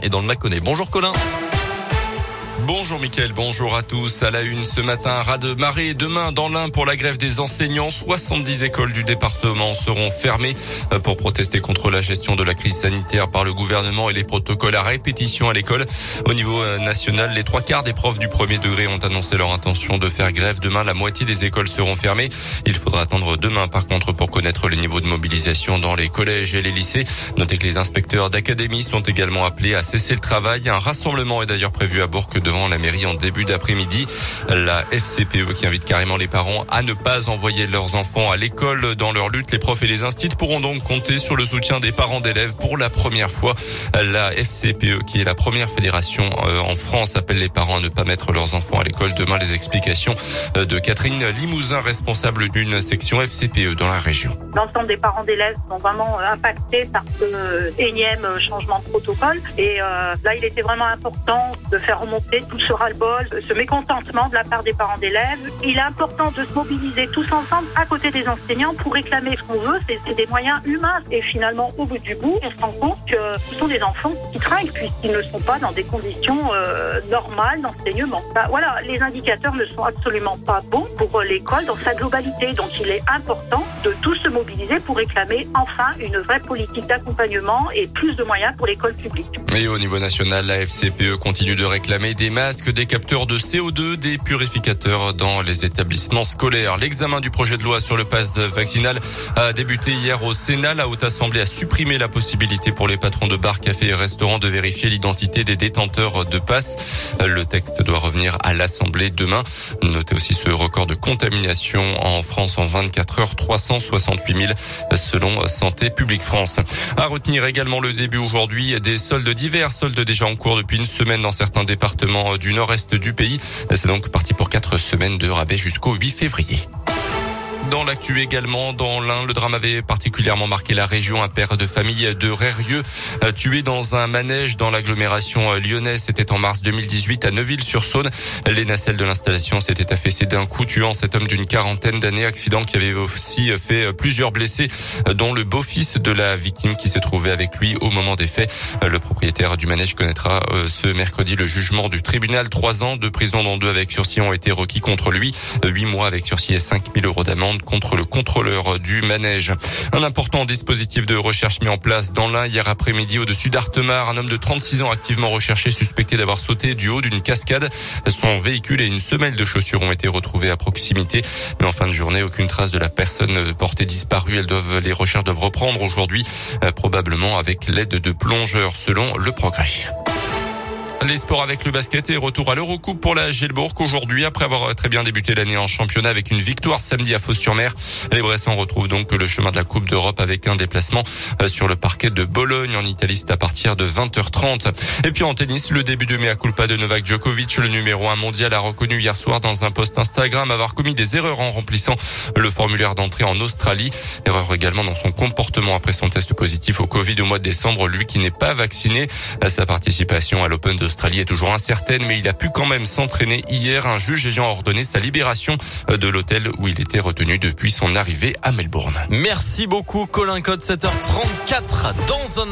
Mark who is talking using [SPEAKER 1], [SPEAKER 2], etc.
[SPEAKER 1] Et dans le Mâconnais. Bonjour Colin. Bonjour Mickaël, bonjour à tous. À la une ce matin, ras de marée demain dans l'Ain pour la grève des enseignants. 70 écoles du département seront fermées euh, pour protester contre la gestion de la crise sanitaire par le gouvernement et les protocoles à répétition à l'école. Au niveau euh, national, les trois quarts des profs du premier degré ont annoncé leur intention de faire grève. Demain, la moitié des écoles seront fermées. Il faudra attendre demain par contre pour connaître les niveaux de mobilisation dans les collèges et les lycées. Notez que les inspecteurs d'académie sont également appelés à cesser le travail. Un rassemblement est d'ailleurs prévu à Bourg devant la mairie en début d'après-midi. La FCPE qui invite carrément les parents à ne pas envoyer leurs enfants à l'école dans leur lutte. Les profs et les instituts pourront donc compter sur le soutien des parents d'élèves pour la première fois. La FCPE qui est la première fédération euh, en France appelle les parents à ne pas mettre leurs enfants à l'école. Demain, les explications euh, de Catherine Limousin, responsable d'une section FCPE dans la région.
[SPEAKER 2] L'ensemble des parents d'élèves sont vraiment euh, impactés par ce énième changement de protocole. Et là, il était vraiment important de faire remonter tout ce ras-le-bol, ce mécontentement de la part des parents d'élèves. Il est important de se mobiliser tous ensemble à côté des enseignants pour réclamer ce qu'on veut, c'est des moyens humains. Et finalement, au bout du bout, on se rend compte que ce sont des enfants qui trinquent puisqu'ils ne sont pas dans des conditions euh, normales d'enseignement. Bah, voilà, les indicateurs ne sont absolument pas bons pour l'école dans sa globalité. Donc il est important de tous se mobiliser pour réclamer enfin une vraie politique d'accompagnement et plus de moyens pour l'école publique.
[SPEAKER 1] Et au niveau national, la FCPE continue de réclamer des masques, des capteurs de CO2, des purificateurs dans les établissements scolaires. L'examen du projet de loi sur le pass vaccinal a débuté hier au Sénat. La Haute Assemblée a supprimé la possibilité pour les patrons de bars, cafés et restaurants de vérifier l'identité des détenteurs de passe. Le texte doit revenir à l'Assemblée demain. Notez aussi ce record de contamination en France en 24 heures, 368 000 selon Santé publique France. À retenir également le début aujourd'hui des soldes divers, soldes déjà en cours depuis une semaine dans certains départements du nord-est du pays. C'est donc parti pour quatre semaines de rabais jusqu'au 8 février. Dans l'actu également, dans l'Ain, le drame avait particulièrement marqué la région. Un père de famille de Rérieux tué dans un manège dans l'agglomération lyonnaise. C'était en mars 2018 à Neuville-sur-Saône. Les nacelles de l'installation s'étaient affaissées d'un coup tuant cet homme d'une quarantaine d'années. Accident qui avait aussi fait plusieurs blessés, dont le beau-fils de la victime qui se trouvait avec lui au moment des faits. Le propriétaire du manège connaîtra euh, ce mercredi le jugement du tribunal. Trois ans de prison dont deux avec sursis ont été requis contre lui. Huit mois avec sursis et 5000 euros d'amende contre le contrôleur du manège. Un important dispositif de recherche mis en place dans l'Ain hier après-midi au-dessus d'Artemar. Un homme de 36 ans activement recherché suspecté d'avoir sauté du haut d'une cascade. Son véhicule et une semelle de chaussures ont été retrouvés à proximité. Mais en fin de journée, aucune trace de la personne portée disparue. Elles doivent, les recherches doivent reprendre aujourd'hui, euh, probablement avec l'aide de plongeurs selon le progrès. Les sports avec le basket et retour à l'Eurocoupe pour la Gelbourg aujourd'hui après avoir très bien débuté l'année en championnat avec une victoire samedi à Fos-sur-Mer. Les Bressons retrouvent donc le chemin de la Coupe d'Europe avec un déplacement euh, sur le parquet de Bologne en Italie. C'est à partir de 20h30. Et puis en tennis, le début de mea culpa de Novak Djokovic, le numéro un mondial, a reconnu hier soir dans un post Instagram avoir commis des erreurs en remplissant le formulaire d'entrée en Australie. Erreur également dans son comportement après son test positif au Covid au mois de décembre. Lui qui n'est pas vacciné, sa participation à l'Open de L'Australie est toujours incertaine, mais il a pu quand même s'entraîner hier. Un juge ayant ordonné sa libération euh, de l'hôtel où il était retenu depuis son arrivée à Melbourne.
[SPEAKER 3] Merci beaucoup, Colin Code, 7h34 dans un